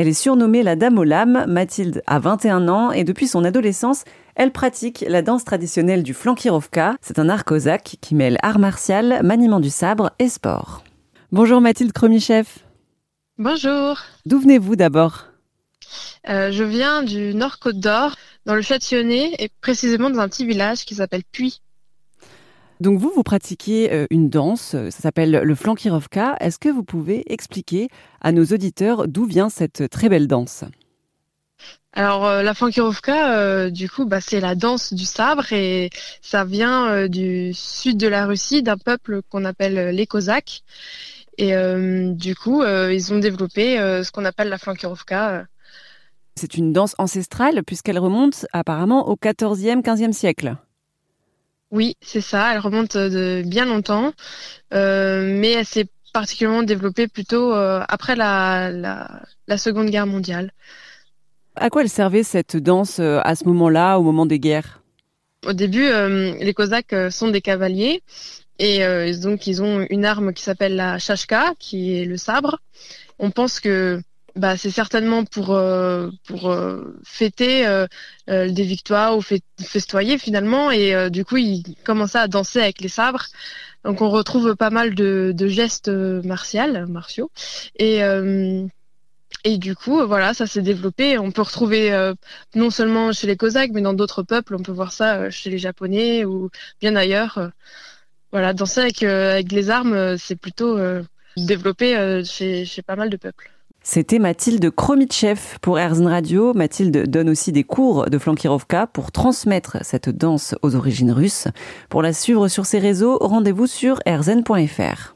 Elle est surnommée la Dame aux lames. Mathilde a 21 ans et depuis son adolescence, elle pratique la danse traditionnelle du flankirovka. C'est un art cosaque qui mêle art martial, maniement du sabre et sport. Bonjour Mathilde Kromichev. Bonjour. D'où venez-vous d'abord? Euh, Je viens du Nord Côte d'Or, dans le Châtillonnais, et précisément dans un petit village qui s'appelle Puy. Donc vous, vous pratiquez euh, une danse, ça s'appelle le flankirovka. Est-ce que vous pouvez expliquer à nos auditeurs d'où vient cette très belle danse? Alors euh, la flankirovka, du coup, bah, c'est la danse du sabre et ça vient du sud de la Russie, d'un peuple qu'on appelle les Cosaques. Et du coup, ils ont développé ce qu'on appelle la flankirovka. C'est une danse ancestrale puisqu'elle remonte apparemment au 14e, 15e siècle. Oui, c'est ça. Elle remonte de bien longtemps, euh, mais elle s'est particulièrement développée plutôt euh, après la, la, Seconde Guerre mondiale. À quoi elle servait cette danse euh, à ce moment-là, au moment des guerres? Au début, les Cosaques sont des cavaliers et donc ils ont une arme qui s'appelle la chashka, qui est le sabre. On pense que bah, c'est certainement pour euh, euh, fêter euh, des victoires ou festoyer finalement. Et du coup il commençait à danser avec les sabres. Donc on retrouve pas mal de, gestes martiaux martiaux. Et et du coup voilà ça s'est développé. On peut retrouver non seulement chez les Cosaques mais dans d'autres peuples. On peut voir ça chez les Japonais ou bien ailleurs. Voilà danser avec avec les armes c'est plutôt développé chez chez pas mal de peuples c'était Mathilde Kromitchev pour Erzen Radio. Mathilde donne aussi des cours de flankirovka pour transmettre cette danse aux origines russes. Pour la suivre sur ses réseaux, rendez-vous sur erzen.fr.